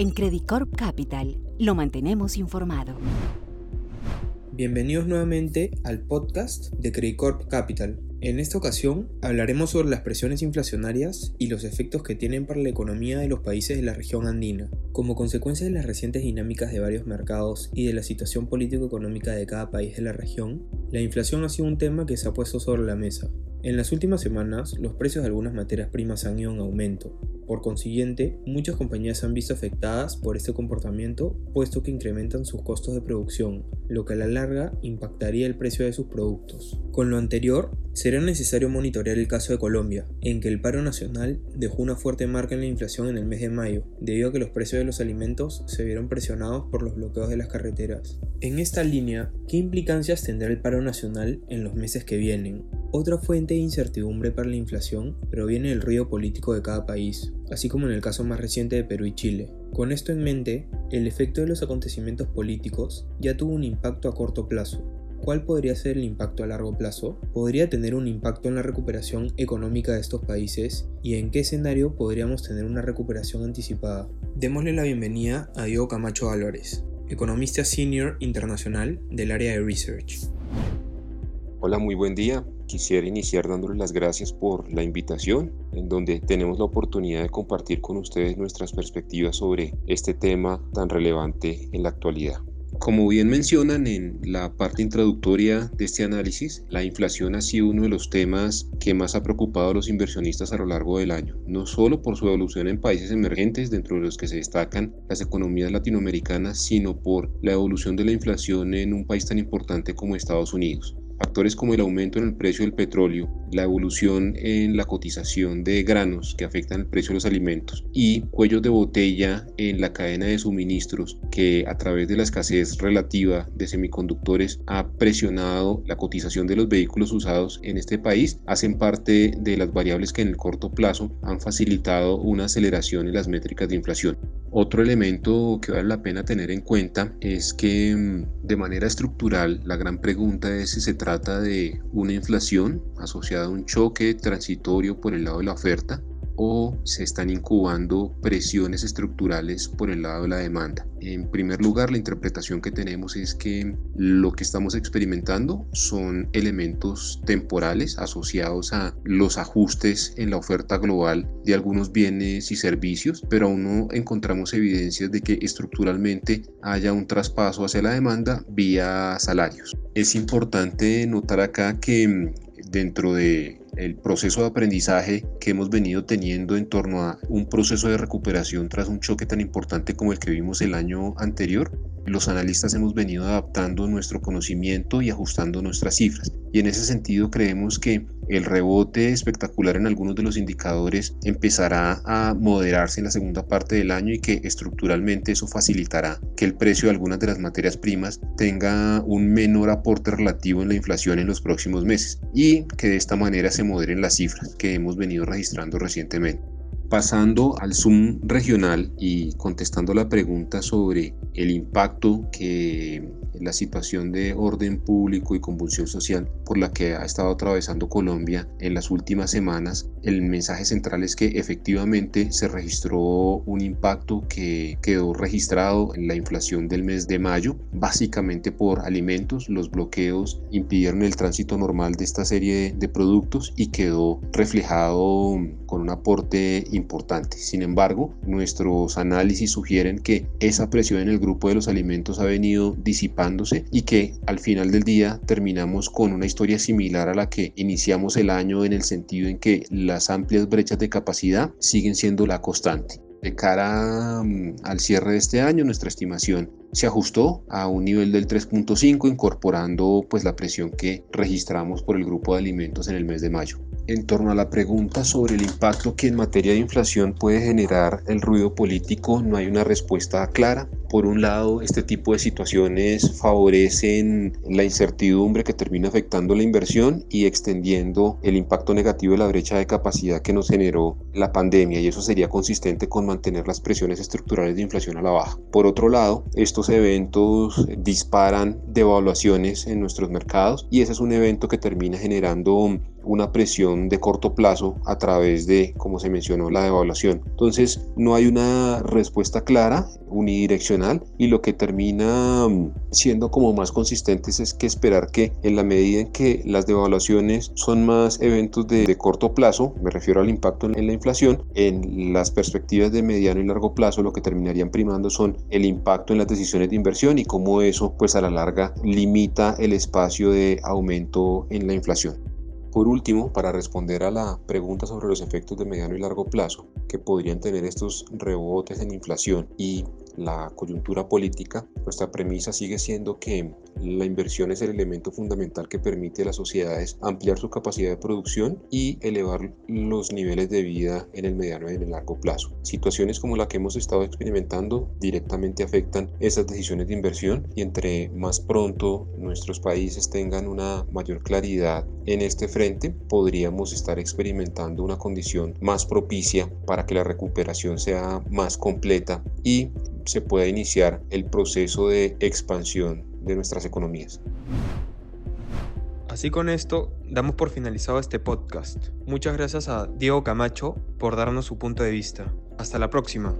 En Credit Corp Capital lo mantenemos informado. Bienvenidos nuevamente al podcast de Credit Corp Capital. En esta ocasión hablaremos sobre las presiones inflacionarias y los efectos que tienen para la economía de los países de la región andina. Como consecuencia de las recientes dinámicas de varios mercados y de la situación político-económica de cada país de la región, la inflación ha sido un tema que se ha puesto sobre la mesa. En las últimas semanas, los precios de algunas materias primas han ido en aumento, por consiguiente, muchas compañías se han visto afectadas por este comportamiento puesto que incrementan sus costos de producción, lo que a la larga impactaría el precio de sus productos. Con lo anterior, será necesario monitorear el caso de Colombia, en que el paro nacional dejó una fuerte marca en la inflación en el mes de mayo, debido a que los precios de los alimentos se vieron presionados por los bloqueos de las carreteras. En esta línea, ¿qué implicancias tendrá el paro nacional en los meses que vienen? Otra fuente de incertidumbre para la inflación proviene del ruido político de cada país, así como en el caso más reciente de Perú y Chile. Con esto en mente, el efecto de los acontecimientos políticos ya tuvo un impacto a corto plazo. ¿Cuál podría ser el impacto a largo plazo? ¿Podría tener un impacto en la recuperación económica de estos países? ¿Y en qué escenario podríamos tener una recuperación anticipada? Démosle la bienvenida a Diego Camacho Álvarez, economista senior internacional del área de research. Hola, muy buen día. Quisiera iniciar dándoles las gracias por la invitación, en donde tenemos la oportunidad de compartir con ustedes nuestras perspectivas sobre este tema tan relevante en la actualidad. Como bien mencionan en la parte introductoria de este análisis, la inflación ha sido uno de los temas que más ha preocupado a los inversionistas a lo largo del año, no solo por su evolución en países emergentes, dentro de los que se destacan las economías latinoamericanas, sino por la evolución de la inflación en un país tan importante como Estados Unidos. Factores como el aumento en el precio del petróleo, la evolución en la cotización de granos que afectan el precio de los alimentos y cuellos de botella en la cadena de suministros que a través de la escasez relativa de semiconductores ha presionado la cotización de los vehículos usados en este país hacen parte de las variables que en el corto plazo han facilitado una aceleración en las métricas de inflación. Otro elemento que vale la pena tener en cuenta es que mm, de manera estructural la gran pregunta es si se trata de una inflación asociada un choque transitorio por el lado de la oferta o se están incubando presiones estructurales por el lado de la demanda. En primer lugar, la interpretación que tenemos es que lo que estamos experimentando son elementos temporales asociados a los ajustes en la oferta global de algunos bienes y servicios, pero aún no encontramos evidencias de que estructuralmente haya un traspaso hacia la demanda vía salarios. Es importante notar acá que dentro de el proceso de aprendizaje que hemos venido teniendo en torno a un proceso de recuperación tras un choque tan importante como el que vimos el año anterior, los analistas hemos venido adaptando nuestro conocimiento y ajustando nuestras cifras. Y en ese sentido creemos que el rebote espectacular en algunos de los indicadores empezará a moderarse en la segunda parte del año y que estructuralmente eso facilitará que el precio de algunas de las materias primas tenga un menor aporte relativo en la inflación en los próximos meses y que de esta manera se moderen las cifras que hemos venido registrando recientemente. Pasando al Zoom regional y contestando la pregunta sobre el impacto que la situación de orden público y convulsión social por la que ha estado atravesando Colombia en las últimas semanas, el mensaje central es que efectivamente se registró un impacto que quedó registrado en la inflación del mes de mayo, básicamente por alimentos. Los bloqueos impidieron el tránsito normal de esta serie de productos y quedó reflejado con un aporte importante. Sin embargo, nuestros análisis sugieren que esa presión en el grupo de los alimentos ha venido disipándose y que al final del día terminamos con una historia similar a la que iniciamos el año en el sentido en que las amplias brechas de capacidad siguen siendo la constante. De cara mm, al cierre de este año, nuestra estimación se ajustó a un nivel del 3.5, incorporando pues la presión que registramos por el grupo de alimentos en el mes de mayo en torno a la pregunta sobre el impacto que en materia de inflación puede generar el ruido político, no hay una respuesta clara. Por un lado, este tipo de situaciones favorecen la incertidumbre que termina afectando la inversión y extendiendo el impacto negativo de la brecha de capacidad que nos generó la pandemia y eso sería consistente con mantener las presiones estructurales de inflación a la baja. Por otro lado, estos eventos disparan devaluaciones en nuestros mercados y ese es un evento que termina generando una presión de corto plazo a través de, como se mencionó, la devaluación. Entonces, no hay una respuesta clara, unidireccional, y lo que termina mm, siendo como más consistentes es que esperar que en la medida en que las devaluaciones son más eventos de, corto plazo, me refiero al impacto en la inflación, en las perspectivas de mediano y largo plazo lo que terminarían primando son el impacto en las decisiones de inversión y cómo eso pues a la larga limita el espacio de aumento en la inflación. Por último, para responder a la pregunta sobre los efectos de mediano y largo plazo que podrían tener estos rebotes en inflación y la coyuntura política, nuestra premisa sigue siendo que la inversión es el elemento fundamental que permite a las sociedades ampliar su capacidad de producción y elevar los niveles de vida en el mediano y en el largo plazo. Situaciones como la que hemos estado experimentando directamente afectan esas decisiones de inversión y entre más pronto nuestros países tengan una mayor claridad en este frente, podríamos estar experimentando una condición más propicia para que la recuperación sea más completa y se pueda iniciar el proceso de expansión de nuestras economías. Así con esto damos por finalizado este podcast. Muchas gracias a Diego Camacho por darnos su punto de vista. Hasta la próxima.